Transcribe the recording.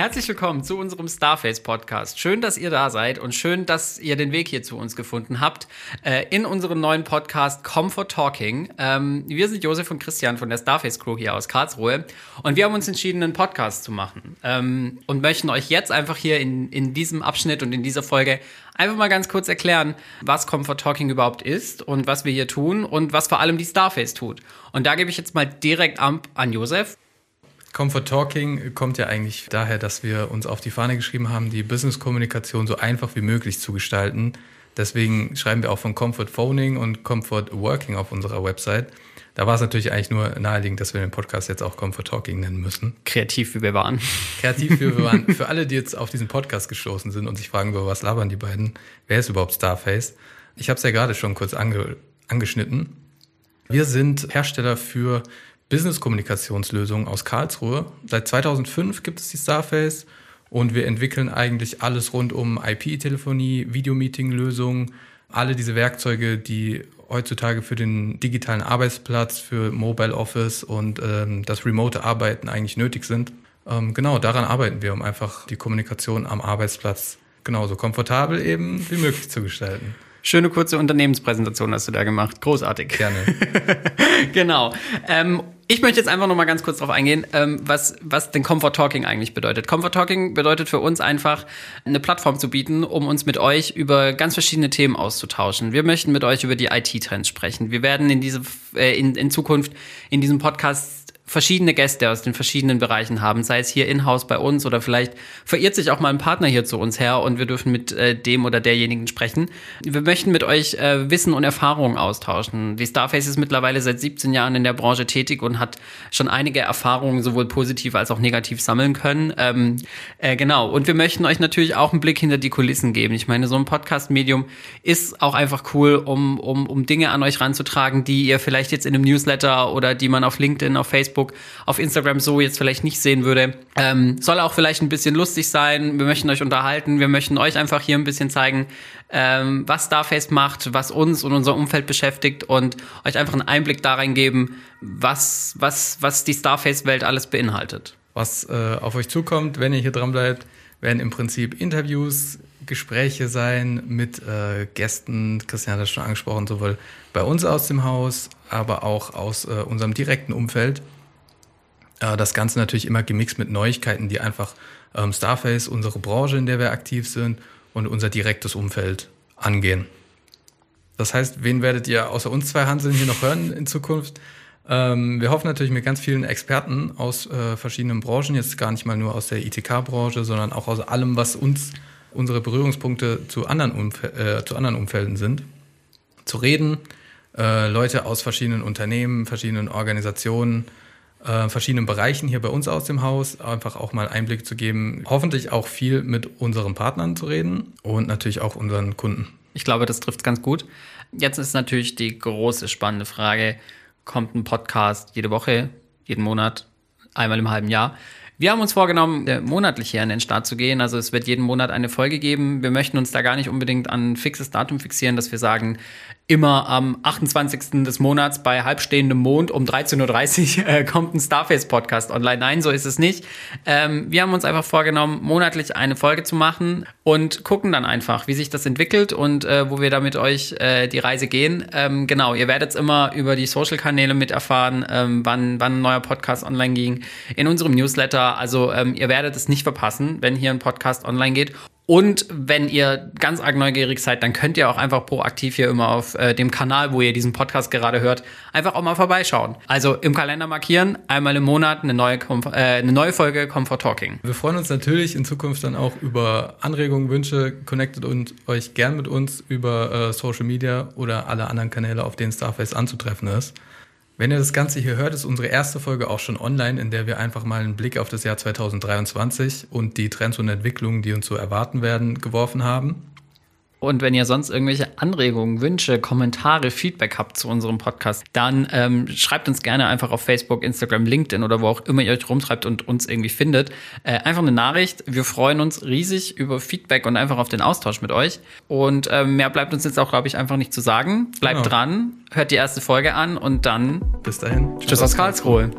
Herzlich willkommen zu unserem Starface Podcast. Schön, dass ihr da seid und schön, dass ihr den Weg hier zu uns gefunden habt äh, in unserem neuen Podcast Comfort Talking. Ähm, wir sind Josef und Christian von der Starface Crew hier aus Karlsruhe und wir haben uns entschieden, einen Podcast zu machen ähm, und möchten euch jetzt einfach hier in, in diesem Abschnitt und in dieser Folge einfach mal ganz kurz erklären, was Comfort Talking überhaupt ist und was wir hier tun und was vor allem die Starface tut. Und da gebe ich jetzt mal direkt an, an Josef. Comfort Talking kommt ja eigentlich daher, dass wir uns auf die Fahne geschrieben haben, die Business-Kommunikation so einfach wie möglich zu gestalten. Deswegen schreiben wir auch von Comfort Phoning und Comfort Working auf unserer Website. Da war es natürlich eigentlich nur naheliegend, dass wir den Podcast jetzt auch Comfort Talking nennen müssen. Kreativ wie wir waren. Kreativ wie wir waren. Für alle, die jetzt auf diesen Podcast gestoßen sind und sich fragen, über was labern die beiden, wer ist überhaupt Starface? Ich habe es ja gerade schon kurz ange angeschnitten. Wir sind Hersteller für Business-Kommunikationslösungen aus Karlsruhe. Seit 2005 gibt es die Starface und wir entwickeln eigentlich alles rund um IP-Telefonie, Videomeeting-Lösungen, alle diese Werkzeuge, die heutzutage für den digitalen Arbeitsplatz, für Mobile Office und ähm, das remote Arbeiten eigentlich nötig sind. Ähm, genau, daran arbeiten wir, um einfach die Kommunikation am Arbeitsplatz genauso komfortabel eben wie möglich zu gestalten. Schöne kurze Unternehmenspräsentation hast du da gemacht. Großartig. Gerne. genau. Ähm, ich möchte jetzt einfach noch mal ganz kurz darauf eingehen, ähm, was, was denn Comfort Talking eigentlich bedeutet. Comfort Talking bedeutet für uns einfach, eine Plattform zu bieten, um uns mit euch über ganz verschiedene Themen auszutauschen. Wir möchten mit euch über die IT-Trends sprechen. Wir werden in, diese, äh, in, in Zukunft in diesem Podcast verschiedene Gäste aus den verschiedenen Bereichen haben, sei es hier in-house bei uns oder vielleicht verirrt sich auch mal ein Partner hier zu uns her und wir dürfen mit äh, dem oder derjenigen sprechen. Wir möchten mit euch äh, Wissen und Erfahrungen austauschen. Die Starface ist mittlerweile seit 17 Jahren in der Branche tätig und hat schon einige Erfahrungen sowohl positiv als auch negativ sammeln können. Ähm, äh, genau. Und wir möchten euch natürlich auch einen Blick hinter die Kulissen geben. Ich meine, so ein Podcast-Medium ist auch einfach cool, um, um, um Dinge an euch ranzutragen, die ihr vielleicht jetzt in einem Newsletter oder die man auf LinkedIn, auf Facebook Facebook, auf Instagram so jetzt vielleicht nicht sehen würde. Ähm, soll auch vielleicht ein bisschen lustig sein. Wir möchten euch unterhalten. Wir möchten euch einfach hier ein bisschen zeigen, ähm, was Starface macht, was uns und unser Umfeld beschäftigt und euch einfach einen Einblick darin geben, was, was, was die Starface-Welt alles beinhaltet. Was äh, auf euch zukommt, wenn ihr hier dran bleibt, werden im Prinzip Interviews, Gespräche sein mit äh, Gästen, Christian hat das schon angesprochen, sowohl bei uns aus dem Haus, aber auch aus äh, unserem direkten Umfeld. Äh, das Ganze natürlich immer gemixt mit Neuigkeiten, die einfach ähm, Starface, unsere Branche, in der wir aktiv sind und unser direktes Umfeld angehen. Das heißt, wen werdet ihr außer uns zwei Hanseln hier noch hören in Zukunft? Ähm, wir hoffen natürlich mit ganz vielen Experten aus äh, verschiedenen Branchen, jetzt gar nicht mal nur aus der ITK-Branche, sondern auch aus allem, was uns unsere Berührungspunkte zu anderen, Umf äh, zu anderen Umfelden sind, zu reden. Äh, Leute aus verschiedenen Unternehmen, verschiedenen Organisationen, äh, verschiedenen Bereichen hier bei uns aus dem Haus einfach auch mal Einblick zu geben. Hoffentlich auch viel mit unseren Partnern zu reden und natürlich auch unseren Kunden. Ich glaube, das trifft ganz gut. Jetzt ist natürlich die große spannende Frage, kommt ein Podcast jede Woche, jeden Monat, einmal im halben Jahr? Wir haben uns vorgenommen, äh, monatlich hier an den Start zu gehen. Also es wird jeden Monat eine Folge geben. Wir möchten uns da gar nicht unbedingt an ein fixes Datum fixieren, dass wir sagen, immer am 28. des Monats bei halbstehendem Mond um 13.30 Uhr äh, kommt ein Starface-Podcast online. Nein, so ist es nicht. Ähm, wir haben uns einfach vorgenommen, monatlich eine Folge zu machen und gucken dann einfach, wie sich das entwickelt und äh, wo wir da mit euch äh, die Reise gehen. Ähm, genau, ihr werdet es immer über die Social-Kanäle mit erfahren, ähm, wann, wann ein neuer Podcast online ging. In unserem Newsletter. Also ähm, ihr werdet es nicht verpassen, wenn hier ein Podcast online geht. Und wenn ihr ganz arg neugierig seid, dann könnt ihr auch einfach proaktiv hier immer auf äh, dem Kanal, wo ihr diesen Podcast gerade hört, einfach auch mal vorbeischauen. Also im Kalender markieren, einmal im Monat eine neue, Comfort, äh, eine neue Folge Comfort Talking. Wir freuen uns natürlich in Zukunft dann auch über Anregungen, Wünsche. Connectet und euch gern mit uns über äh, Social Media oder alle anderen Kanäle, auf denen Starface anzutreffen ist. Wenn ihr das Ganze hier hört, ist unsere erste Folge auch schon online, in der wir einfach mal einen Blick auf das Jahr 2023 und die Trends und Entwicklungen, die uns so erwarten werden, geworfen haben. Und wenn ihr sonst irgendwelche Anregungen, Wünsche, Kommentare, Feedback habt zu unserem Podcast, dann ähm, schreibt uns gerne einfach auf Facebook, Instagram, LinkedIn oder wo auch immer ihr euch rumtreibt und uns irgendwie findet. Äh, einfach eine Nachricht. Wir freuen uns riesig über Feedback und einfach auf den Austausch mit euch. Und äh, mehr bleibt uns jetzt auch, glaube ich, einfach nicht zu sagen. Bleibt genau. dran, hört die erste Folge an und dann bis dahin. Tschüss aus Karlsruhe.